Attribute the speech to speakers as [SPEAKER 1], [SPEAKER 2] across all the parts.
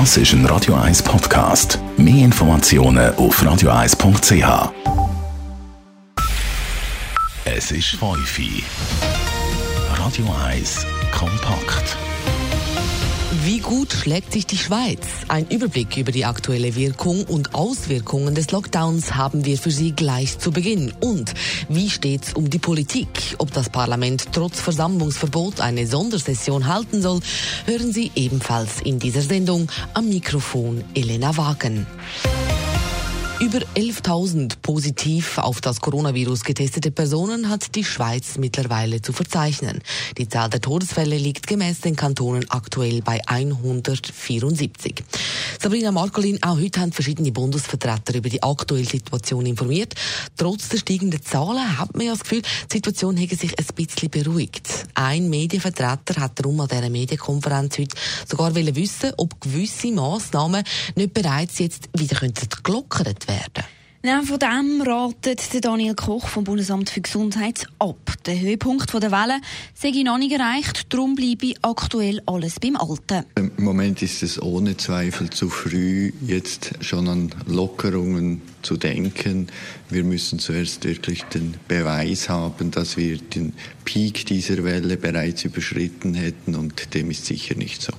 [SPEAKER 1] Das ist ein Radio 1 Podcast. Mehr Informationen auf radio1.ch. Es ist 5 Uhr. Radio 1 kompakt.
[SPEAKER 2] Wie gut schlägt sich die Schweiz? Ein Überblick über die aktuelle Wirkung und Auswirkungen des Lockdowns haben wir für Sie gleich zu Beginn. Und wie steht's um die Politik? Ob das Parlament trotz Versammlungsverbot eine Sondersession halten soll, hören Sie ebenfalls in dieser Sendung am Mikrofon Elena Wagen. Über 11.000 positiv auf das Coronavirus getestete Personen hat die Schweiz mittlerweile zu verzeichnen. Die Zahl der Todesfälle liegt gemäß den Kantonen aktuell bei 174. Sabrina Markolin, auch heute haben verschiedene Bundesvertreter über die aktuelle Situation informiert. Trotz der steigenden Zahlen hat man ja das Gefühl, die Situation hätte sich ein bisschen beruhigt. Ein Medienvertreter hat darum an dieser Medienkonferenz heute sogar wissen, ob gewisse Massnahmen nicht bereits jetzt wieder gelockert werden
[SPEAKER 3] ja, von dem ratet Daniel Koch vom Bundesamt für Gesundheit ab. Der Höhepunkt der Welle sei noch nicht erreicht, darum bleibe aktuell alles beim Alten.
[SPEAKER 4] Im Moment ist es ohne Zweifel zu früh, jetzt schon an Lockerungen zu denken. Wir müssen zuerst wirklich den Beweis haben, dass wir den Peak dieser Welle bereits überschritten hätten und dem ist sicher nicht so.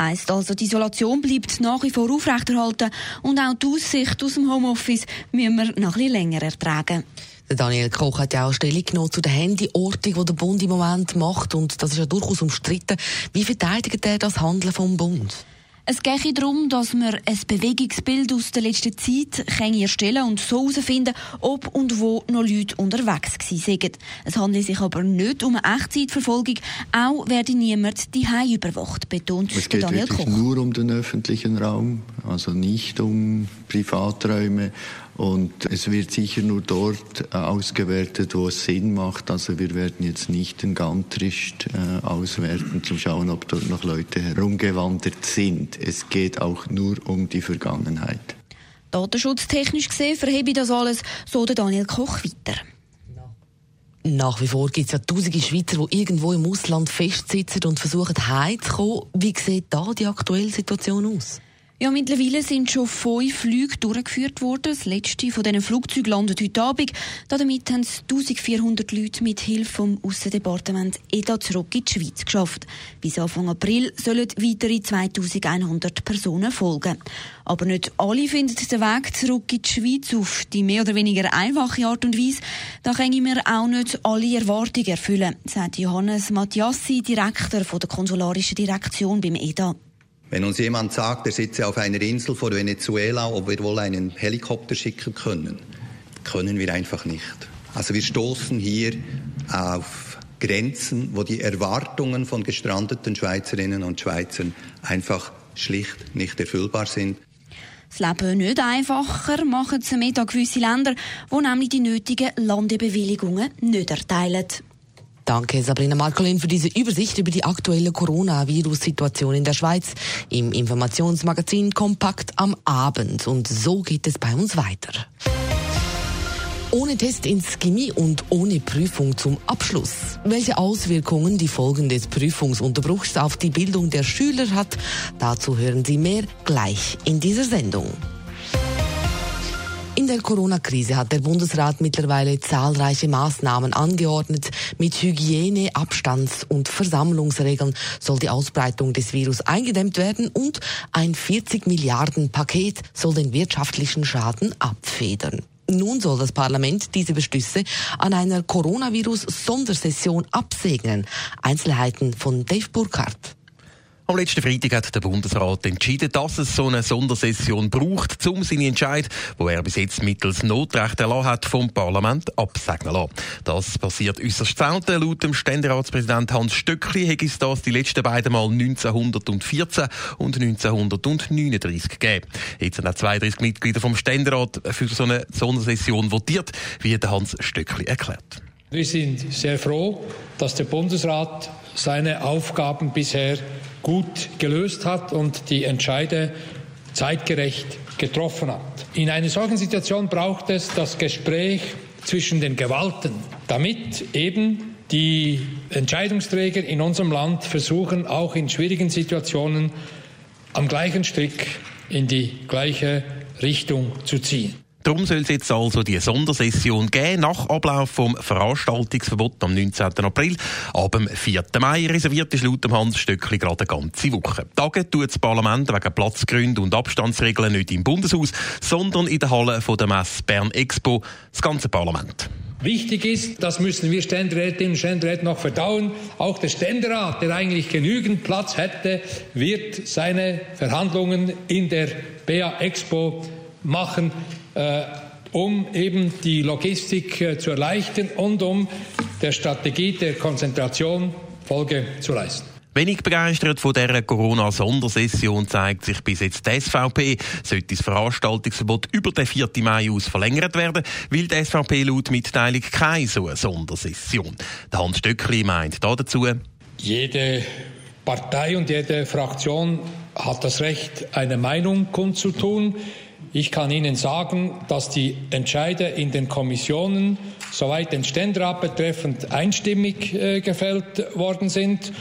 [SPEAKER 3] Heißt also, die Isolation bleibt nach wie vor aufrechterhalten und auch die Aussicht aus dem Homeoffice müssen wir noch ein bisschen länger ertragen.
[SPEAKER 2] Daniel Koch hat ja auch Stellung genommen zu der Handyortung, die der Bund im Moment macht und das ist ja durchaus umstritten. Wie verteidigt er das Handeln vom Bund?
[SPEAKER 3] Es geht darum, dass wir ein Bewegungsbild aus der letzten Zeit erstellen und so herausfinden, ob und wo noch Leute unterwegs waren. Es handelt sich aber nicht um eine Echtzeitverfolgung. Auch werde niemand die überwacht, betont
[SPEAKER 4] es geht
[SPEAKER 3] Daniel
[SPEAKER 4] Koch. nur um den öffentlichen Raum, also nicht um Privaträume. Und es wird sicher nur dort äh, ausgewertet, wo es Sinn macht. Also wir werden jetzt nicht den Gantrist äh, auswerten, um zu schauen, ob dort noch Leute herumgewandert sind. Es geht auch nur um die Vergangenheit.
[SPEAKER 3] Datenschutztechnisch gesehen verhebe ich das alles, so der Daniel Koch weiter.
[SPEAKER 2] Nach wie vor gibt es ja tausende Schweizer, die irgendwo im Ausland festsitzen und versuchen heimzukommen. Wie sieht da die aktuelle Situation aus?
[SPEAKER 3] Ja, mittlerweile sind schon fünf Flüge durchgeführt worden. Das letzte von diesen Flugzeugen landet heute Abend. Damit haben es 1400 Leute mit Hilfe vom Aussendepartement EDA zurück in die Schweiz geschafft. Bis Anfang April sollen weitere 2100 Personen folgen. Aber nicht alle finden den Weg zurück in die Schweiz auf die mehr oder weniger einfache Art und Weise. Da können wir auch nicht alle Erwartungen erfüllen, sagt Johannes Mattiassi, Direktor der Konsularischen Direktion beim EDA.
[SPEAKER 5] Wenn uns jemand sagt, er sitze auf einer Insel vor Venezuela, ob wir wohl einen Helikopter schicken können, können wir einfach nicht. Also wir stoßen hier auf Grenzen, wo die Erwartungen von gestrandeten Schweizerinnen und Schweizern einfach schlicht nicht erfüllbar sind.
[SPEAKER 3] Das Leben nicht einfacher machen sie mit an gewisse Länder, die nämlich die nötigen Landebewilligungen nicht erteilen.
[SPEAKER 2] Danke, Sabrina Markolin, für diese Übersicht über die aktuelle Coronavirus-Situation in der Schweiz im Informationsmagazin Kompakt am Abend. Und so geht es bei uns weiter. Ohne Test ins Chemie und ohne Prüfung zum Abschluss. Welche Auswirkungen die Folgen des Prüfungsunterbruchs auf die Bildung der Schüler hat, dazu hören Sie mehr gleich in dieser Sendung. Der Corona-Krise hat der Bundesrat mittlerweile zahlreiche Maßnahmen angeordnet. Mit Hygiene, Abstands- und Versammlungsregeln soll die Ausbreitung des Virus eingedämmt werden und ein 40 Milliarden Paket soll den wirtschaftlichen Schaden abfedern. Nun soll das Parlament diese Beschlüsse an einer Coronavirus-Sondersession absegnen. Einzelheiten von Dave Burkhardt.
[SPEAKER 6] Am letzten Freitag hat der Bundesrat entschieden, dass es so eine Sondersession braucht, um seine Entscheid, wo er bis jetzt mittels Notrecht erlassen hat, vom Parlament absegnen lassen. Das passiert äußerst selten. Laut dem Ständeratspräsident Hans Stöckli hätte es das die letzten beiden Mal 1914 und 1939 gegeben. Jetzt haben auch 32 Mitglieder vom Ständerat für so eine Sondersession votiert, wie der Hans Stöckli erklärt.
[SPEAKER 7] Wir sind sehr froh, dass der Bundesrat seine Aufgaben bisher gut gelöst hat und die Entscheide zeitgerecht getroffen hat. In einer solchen Situation braucht es das Gespräch zwischen den Gewalten, damit eben die Entscheidungsträger in unserem Land versuchen, auch in schwierigen Situationen am gleichen Strick in die gleiche Richtung zu ziehen.
[SPEAKER 6] Darum soll es jetzt also die Sondersession geben, nach Ablauf vom Veranstaltungsverbot am 19. April. Ab dem 4. Mai reserviert ist laut Hans Stöckli gerade eine ganze Woche. Tage tut das Parlament wegen Platzgründen und Abstandsregeln nicht im Bundeshaus, sondern in der Halle von der Messe Bern Expo, das ganze Parlament.
[SPEAKER 7] Wichtig ist, das müssen wir Ständerätinnen und Ständeräte noch verdauen, auch der Ständerat, der eigentlich genügend Platz hätte, wird seine Verhandlungen in der BA Expo machen. Äh, um eben die Logistik äh, zu erleichtern und um der Strategie der Konzentration Folge zu leisten.
[SPEAKER 6] Wenig begeistert von dieser Corona-Sondersession zeigt sich bis jetzt die SVP. Sollte das Veranstaltungsverbot über den 4. Mai aus verlängert werden, will die SVP laut Mitteilung keine so eine Sondersession. Der Hans Stöckli meint dazu,
[SPEAKER 7] jede Partei und jede Fraktion hat das Recht, eine Meinung kundzutun. Ich kann Ihnen sagen, dass die Entscheide in den Kommissionen, soweit den Ständerat betreffend, einstimmig äh, gefällt worden sind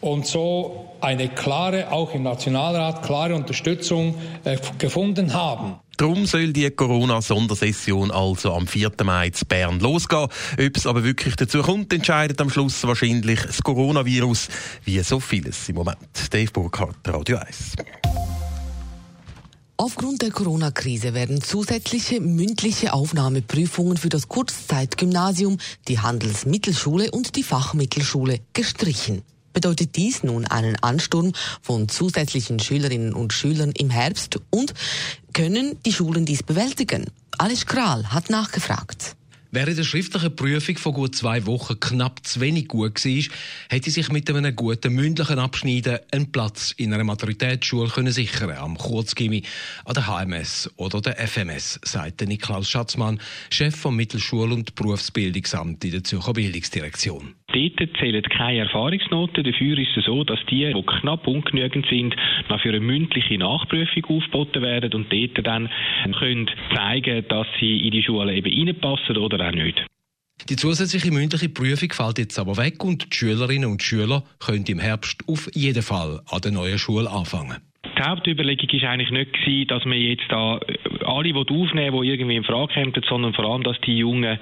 [SPEAKER 7] und so eine klare, auch im Nationalrat, klare Unterstützung äh, gefunden haben.
[SPEAKER 6] Darum soll die Corona-Sondersession also am 4. Mai zu Bern losgehen. Ob es aber wirklich dazu kommt, entscheidet am Schluss wahrscheinlich das Coronavirus, wie so vieles im Moment. Dave Burkhardt, Radio 1.
[SPEAKER 2] Aufgrund der Corona-Krise werden zusätzliche mündliche Aufnahmeprüfungen für das Kurzzeitgymnasium, die Handelsmittelschule und die Fachmittelschule gestrichen. Bedeutet dies nun einen Ansturm von zusätzlichen Schülerinnen und Schülern im Herbst und können die Schulen dies bewältigen? Alice Kral hat nachgefragt.
[SPEAKER 8] Während der schriftlichen Prüfung von gut zwei Wochen knapp zu wenig gut war, hätte sich mit einem guten mündlichen Abschneiden einen Platz in einer Maturitätsschule sichern am Kurzgimmi, an der HMS oder der FMS, sagte Niklaus Schatzmann, Chef vom Mittelschul- und Berufsbildungsamt in der Zürcher Bildungsdirektion.
[SPEAKER 9] Dort zählen keine Erfahrungsnoten. Dafür ist es so, dass die, die knapp ungenügend sind, noch für eine mündliche Nachprüfung aufgeboten werden und dort dann können zeigen, dass sie in die Schule eben reinpassen oder auch nicht.
[SPEAKER 8] Die zusätzliche mündliche Prüfung fällt jetzt aber weg und die Schülerinnen und Schüler können im Herbst auf jeden Fall an der neuen Schule anfangen.
[SPEAKER 9] Die Hauptüberlegung war eigentlich nicht, gewesen, dass man jetzt da alle aufnehmen die irgendwie in Frage kommen, sondern vor allem, dass die jungen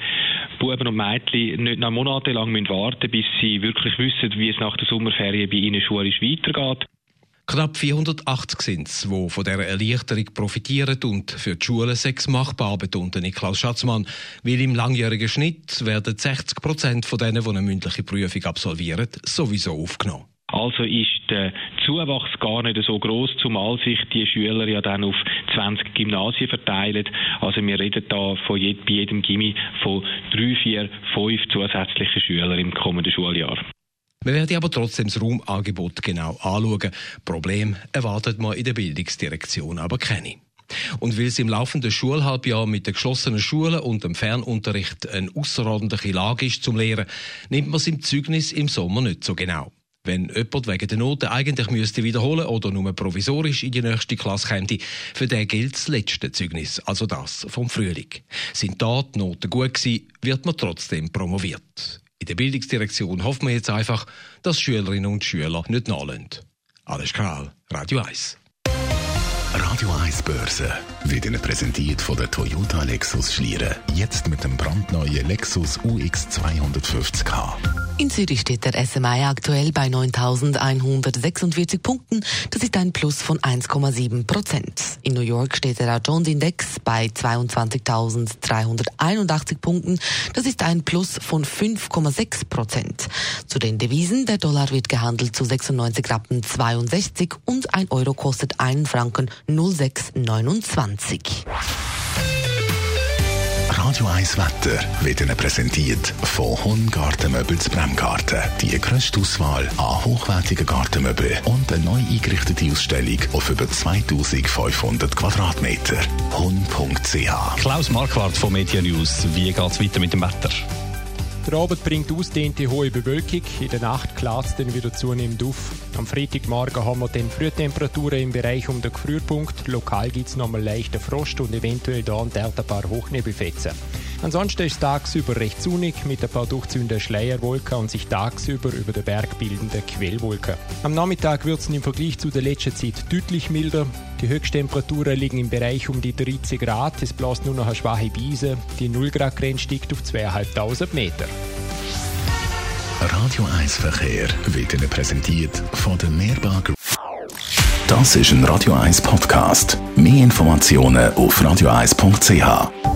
[SPEAKER 9] Buben und Mädchen nicht noch monatelang warten müssen, bis sie wirklich wissen, wie es nach der Sommerferien bei ihnen schulisch weitergeht.
[SPEAKER 8] Knapp 480 sind es, die von dieser Erleichterung profitieren und für die Schulen sechs machbar, betonte Niklaus Schatzmann. Weil im langjährigen Schnitt werden 60 Prozent von denen, die eine mündliche Prüfung absolvieren, sowieso aufgenommen.
[SPEAKER 9] Also ist der Zuwachs gar nicht so groß, zumal sich die Schüler ja dann auf 20 Gymnasien verteilen. Also wir reden da von jed bei jedem Gimmi von drei, vier, fünf zusätzlichen Schülern im kommenden Schuljahr.
[SPEAKER 8] Wir werden aber trotzdem das Raumangebot genau anschauen. Problem erwartet man in der Bildungsdirektion aber keine. Und weil es im laufenden Schulhalbjahr mit den geschlossenen Schulen und dem Fernunterricht eine außerordentliche Lage ist zum Lehren, nimmt man es im Zeugnis im Sommer nicht so genau. Wenn jemand wegen der Noten eigentlich müsste wiederholen oder nur provisorisch in die nächste Klasse käme, für den gilt das letzte Zeugnis, also das vom Frühling. Sind da die Noten gut gewesen, wird man trotzdem promoviert. In der Bildungsdirektion hofft man jetzt einfach, dass Schülerinnen und Schüler nicht nachlassen. Alles klar, Radio 1.
[SPEAKER 1] Radio 1 Börse wird Ihnen präsentiert von der Toyota Lexus Schlieren. Jetzt mit dem brandneuen Lexus UX 250k.
[SPEAKER 2] In Zürich steht der SMI aktuell bei 9.146 Punkten. Das ist ein Plus von 1,7 Prozent. In New York steht der Dow Jones Index bei 22.381 Punkten. Das ist ein Plus von 5,6 Prozent. Zu den Devisen, der Dollar wird gehandelt zu 96 Rappen 62 und ein Euro kostet einen Franken 0629.
[SPEAKER 1] Radio 1 Wetter wird Ihnen präsentiert von Honn Gartenmöbel zu Bremgarten. Die grösste Auswahl an hochwertigen Gartenmöbeln und eine neu eingerichtete Ausstellung auf über 2500 Quadratmeter. Honn.ch
[SPEAKER 10] Klaus Marquardt von Media News. Wie geht es weiter mit dem Wetter?
[SPEAKER 11] Der Abend bringt ausdehnte hohe Bewölkung. In der Nacht klart es dann wieder zunehmend auf. Am Freitagmorgen haben wir dann Frühtemperaturen im Bereich um den Gefrierpunkt. Lokal gibt es nochmal leichten Frost und eventuell da und dort ein paar Hochnebelfetzen. Ansonsten ist es tagsüber recht sonnig mit ein paar durchziehenden Schleierwolken und sich tagsüber über den Berg bildende Quellwolken. Am Nachmittag wird es im Vergleich zu der letzten Zeit deutlich milder. Die Höchsttemperaturen liegen im Bereich um die 30 Grad. Es bläst nur noch eine schwache Biese. Die 0 Grad Grenze steigt auf 2500 Meter.
[SPEAKER 1] Radio 1 Verkehr wird Ihnen präsentiert von der Mehrberg. Das ist ein Radio 1 Podcast. Mehr Informationen auf radio1.ch.